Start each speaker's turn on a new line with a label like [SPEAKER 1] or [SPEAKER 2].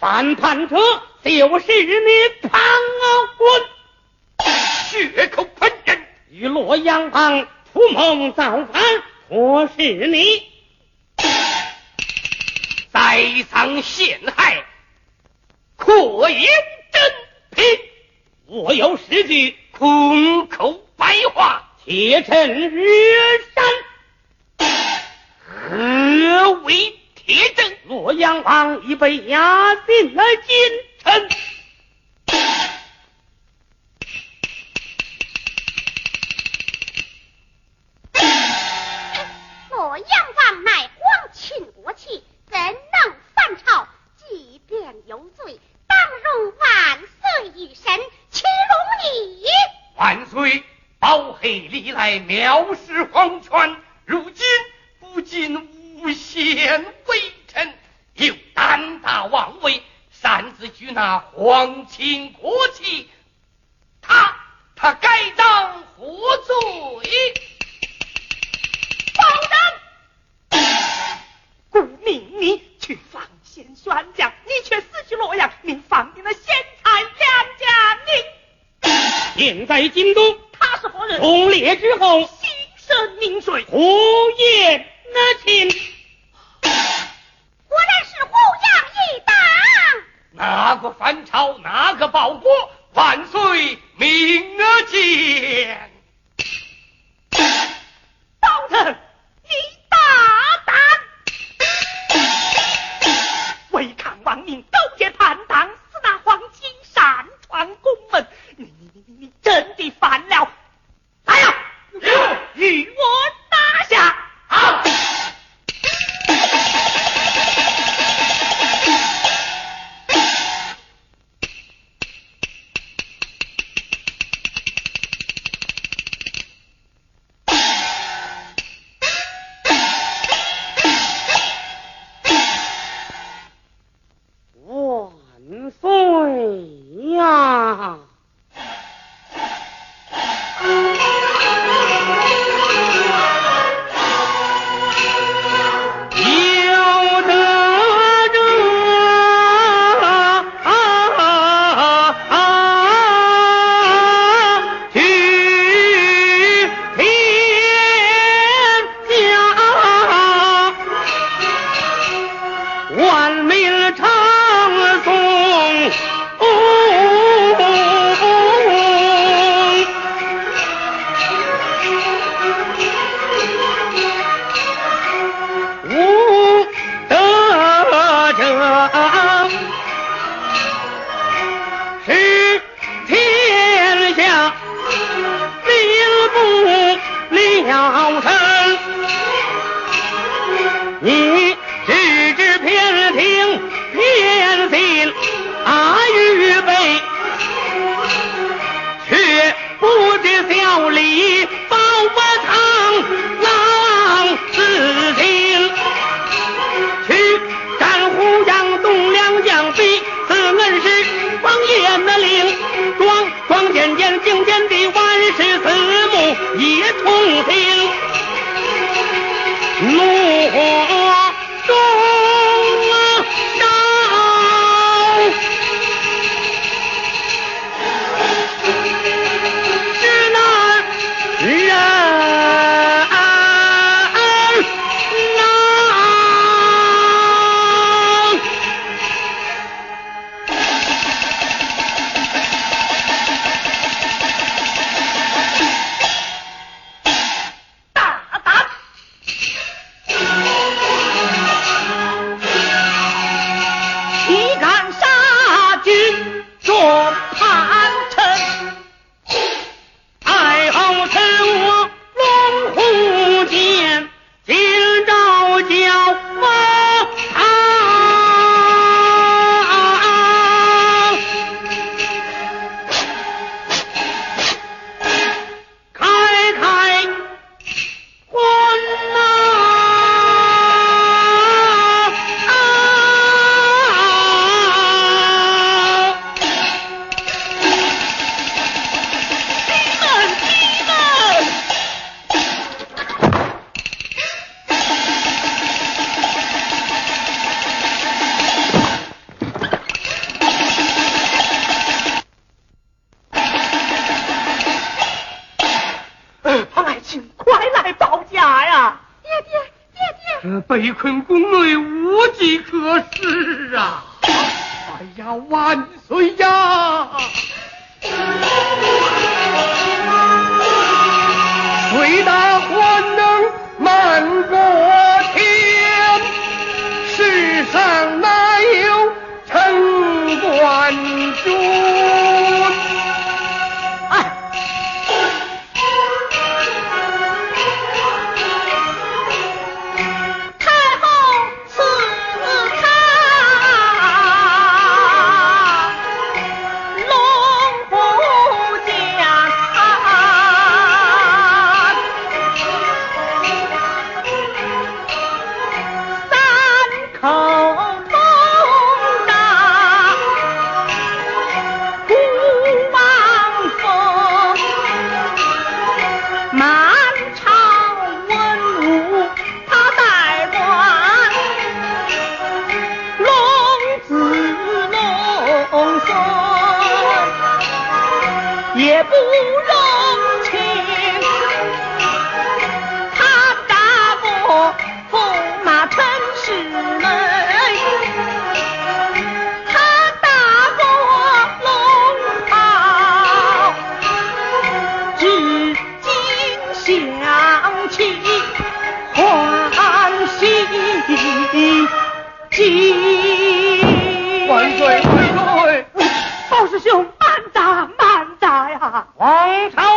[SPEAKER 1] 反叛者就是你庞滚，
[SPEAKER 2] 血口喷人，
[SPEAKER 1] 与洛阳帮图谋造反，迫使你
[SPEAKER 2] 栽赃陷害，扩言真品。
[SPEAKER 1] 我有十句，
[SPEAKER 2] 空口白话，
[SPEAKER 1] 铁证日山。何为？洛阳王已被押进了京城。
[SPEAKER 3] 洛阳王乃皇亲国戚，怎能反朝？即便有罪，当容万岁一审，岂容你？
[SPEAKER 2] 万岁！包黑历来藐视皇权，如今不仅诬陷微臣，又胆大妄为，擅自拘那皇亲国戚，他他该当何罪？
[SPEAKER 4] 保人，顾命你去放贤宣将，你却死去洛阳，命放定了贤才杨家，
[SPEAKER 1] 你现在京都，
[SPEAKER 4] 他是何人？
[SPEAKER 1] 忠烈之后，
[SPEAKER 4] 心神凝水，
[SPEAKER 1] 胡言那亲。
[SPEAKER 2] 个反朝？哪个报国？万岁明鉴！
[SPEAKER 4] 保人，
[SPEAKER 1] 叫声，你只知偏听偏信，阿预备，却不知小李包伯堂浪自清，去斩虎将东梁将飞，此恩师王爷那领，庄庄见见敬天地。一通天。
[SPEAKER 2] 被困宫内无计可施啊！哎呀，万岁呀！谁大
[SPEAKER 4] 也不容情，他打我驸马陈世美，他打我龙袍至今想起欢喜。金万岁，包师兄。
[SPEAKER 1] 王朝